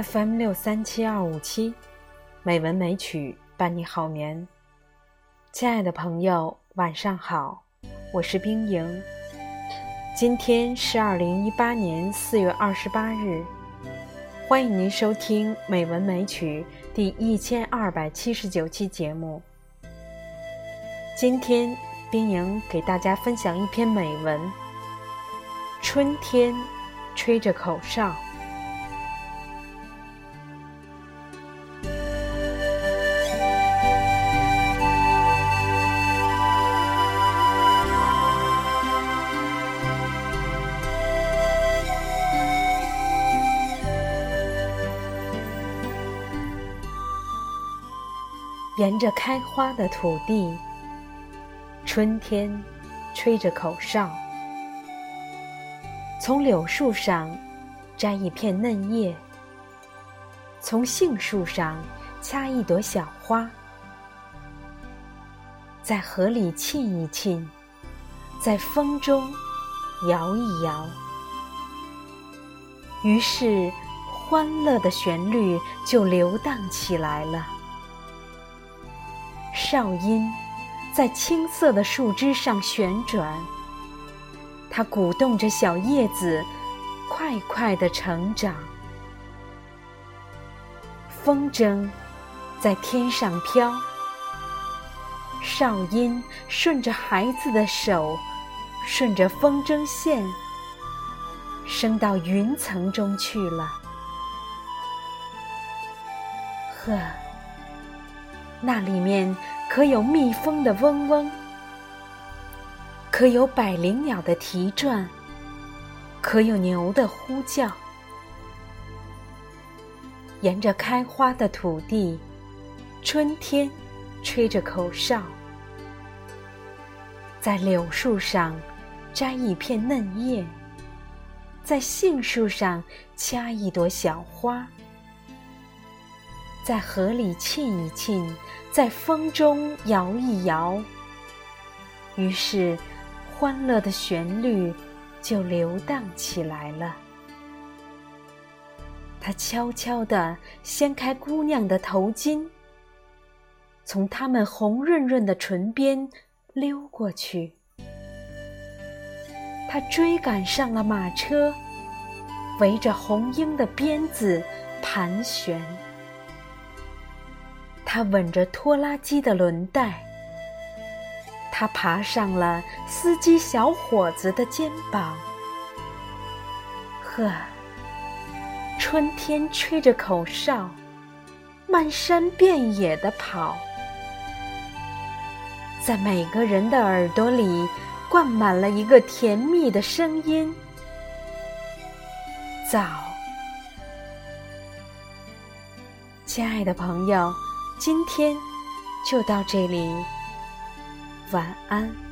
FM 六三七二五七，美文美曲伴你好眠。亲爱的朋友，晚上好，我是冰莹。今天是二零一八年四月二十八日，欢迎您收听《美文美曲》第一千二百七十九期节目。今天，冰莹给大家分享一篇美文：春天，吹着口哨。沿着开花的土地，春天吹着口哨，从柳树上摘一片嫩叶，从杏树上掐一朵小花，在河里沁一沁，在风中摇一摇，于是欢乐的旋律就流荡起来了。哨音在青色的树枝上旋转，它鼓动着小叶子快快的成长。风筝在天上飘，哨音顺着孩子的手，顺着风筝线，升到云层中去了。呵。那里面可有蜜蜂的嗡嗡，可有百灵鸟的啼转，可有牛的呼叫。沿着开花的土地，春天吹着口哨，在柳树上摘一片嫩叶，在杏树上掐一朵小花。在河里沁一沁，在风中摇一摇，于是欢乐的旋律就流荡起来了。他悄悄地掀开姑娘的头巾，从她们红润润的唇边溜过去。他追赶上了马车，围着红缨的鞭子盘旋。他吻着拖拉机的轮带，他爬上了司机小伙子的肩膀。呵，春天吹着口哨，漫山遍野的跑，在每个人的耳朵里灌满了一个甜蜜的声音。早，亲爱的朋友。今天就到这里，晚安。